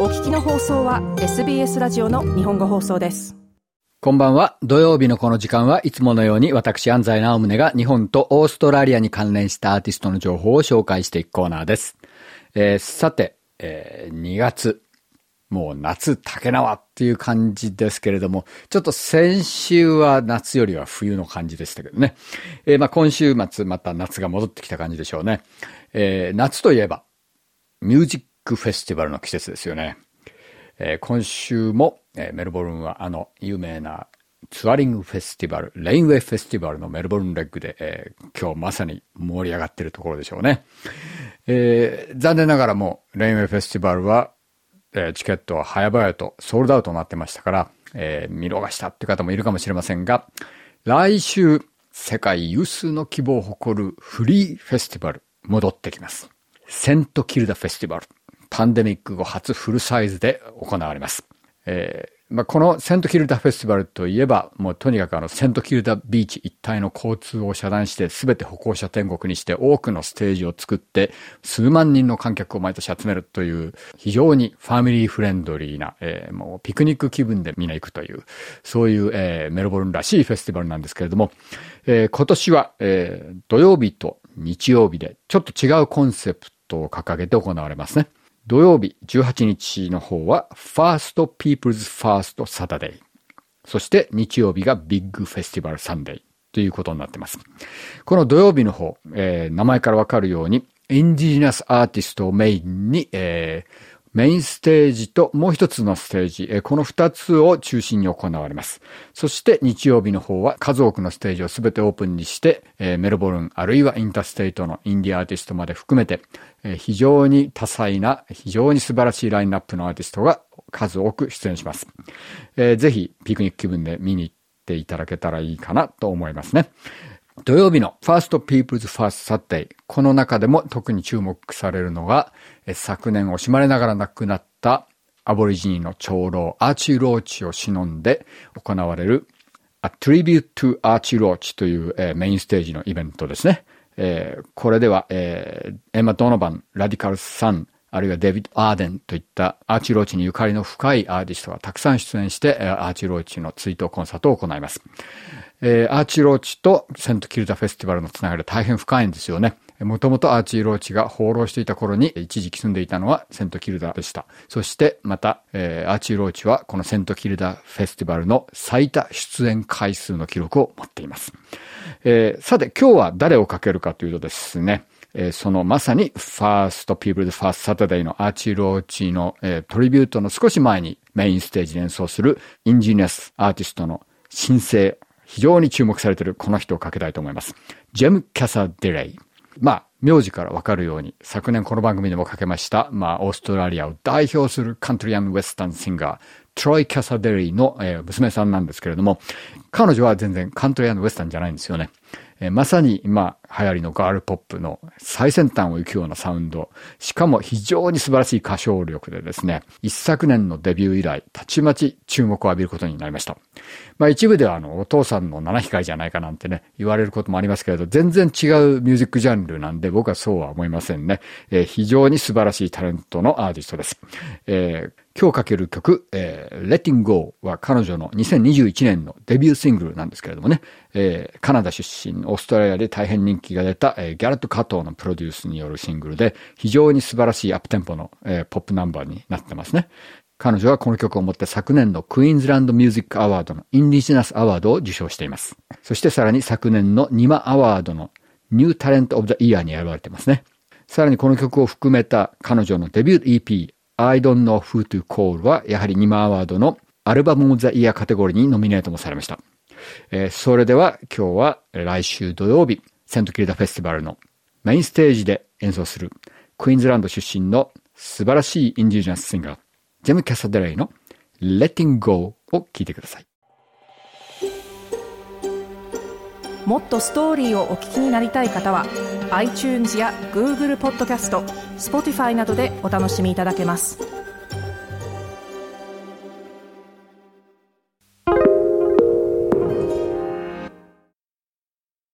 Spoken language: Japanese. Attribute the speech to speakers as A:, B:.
A: お聞きの放送は SBS ラジオの日本語放送です。
B: こんばんは。土曜日のこの時間はいつものように私安西直宗が日本とオーストラリアに関連したアーティストの情報を紹介していくコーナーです。えーさて、えー2月。もう夏竹縄っていう感じですけれども、ちょっと先週は夏よりは冬の感じでしたけどね。えーまあ今週末また夏が戻ってきた感じでしょうね。えー夏といえば、ミュージッククフェスティバルの季節ですよね。えー今週も、えーメルボルンはあの有名なツアリングフェスティバル、レインウェイフェスティバルのメルボルンレッグで、えー今日まさに盛り上がってるところでしょうね。えー残念ながらもレインウェイフェスティバルは、えーチケットは早々とソールドアウトになってましたから、えー見逃したって方もいるかもしれませんが、来週、世界有数の規模を誇るフリーフェスティバル戻ってきます。セントキルダフェスティバル。パンデミック後初フルサイズで行われます。えーまあ、このセントキルダフェスティバルといえば、もうとにかくあのセントキルダビーチ一帯の交通を遮断して全て歩行者天国にして多くのステージを作って数万人の観客を毎年集めるという非常にファミリーフレンドリーな、えーもうピクニック気分でみんな行くという、そういう、えーメルボルンらしいフェスティバルなんですけれども、えー今年は、えー土曜日と日曜日でちょっと違うコンセプトを掲げて行われますね。土曜日18日の方は First People's First Saturday。そして日曜日が Big Festival Sunday ということになっています。この土曜日の方、えー名前からわかるように、 Indigenous アーティストをメインに、えーメインステージともう一つのステージ、この二つを中心に行われます。そして日曜日の方は数多くのステージをすべてオープンにして、メルボルンあるいはインターステイトのインディアアーティストまで含めて、非常に多彩な、非常に素晴らしいラインナップのアーティストが数多く出演します。えーぜひピクニック気分で見に行っていただけたらいいかなと思いますね。土曜日の First People's First Saturday。この中でも特に注目されるのが、昨年惜しまれながら亡くなったアボリジニの長老アーチ・ローチを偲んで行われる A Tribute to Archie Roach という、えーメインステージのイベントですね。えーこれでは、えーエマ・ドノバン、ラディカル・サン、あるいはデビッド・アーデンといったアーチ・ローチにゆかりの深いアーティストがたくさん出演して、アーチ・ローチの追悼コンサートを行います。えーアーチー・ローチとセント・キルダ・フェスティバルのつながりは大変深いんですよね。もともとアーチー・ローチが放浪していた頃に一時期住んでいたのはセント・キルダでした。そしてまた、えーアーチー・ローチはこのセント・キルダ・フェスティバルの最多出演回数の記録を持っています。えーさて今日は誰をかけるかというとですね、えーそのまさに First People's First Saturday のアーチー・ローチの、えートリビュートの少し前にメインステージで演奏する Indigenous アーティストの新星、非常に注目されているこの人をかけたいと思います。ジェム・キャサ・デレイ。まあ、名字からわかるように、昨年この番組でもかけました、まあ、オーストラリアを代表するカントリーウェスタンシンガー、トロイ・キャサデレイの、えー娘さんなんですけれども、彼女は全然カントリーウェスタンじゃないんですよね。えーまさにまあ流行りのガールポップの最先端を行くようなサウンド、しかも非常に素晴らしい歌唱力でですね、一昨年のデビュー以来、たちまち注目を浴びることになりました。まあ一部ではあの、お父さんの七光じゃないかなんてね、言われることもありますけれど、全然違うミュージックジャンルなんで僕はそうは思いませんね。えー非常に素晴らしいタレントのアーティストです。えー今日かける曲、えー、Letting Go は彼女の2021年のデビューシングルなんですけれどもね、えーカナダ出身、オーストラリアで大変人気が出た、えーギャレット・加藤のプロデュースによるシングルで、非常に素晴らしいアップテンポの、えーポップナンバーになってますね。彼女はこの曲をもって昨年のクイーンズランドミュージックアワードのインディジナスアワードを受賞しています。そしてさらに昨年のニマアワードのニュータレントオブザイヤーに選ばれてますね。さらにこの曲を含めた彼女のデビュー EP I don't know who to call はやはりニマアワードのアルバムオブザイヤーカテゴリーにノミネートもされました。えーそれでは今日は来週土曜日、セントキルダフェスティバルのメインステージで演奏するクイーンズランド出身の素晴らしいインディジナスシンガー、ジェム・キャサデレイの Letting Go を聞いてください。
A: もっとストーリーをお聞きになりたい方は iTunes や Google ポッドキャスト Spotify などでお楽しみいただけます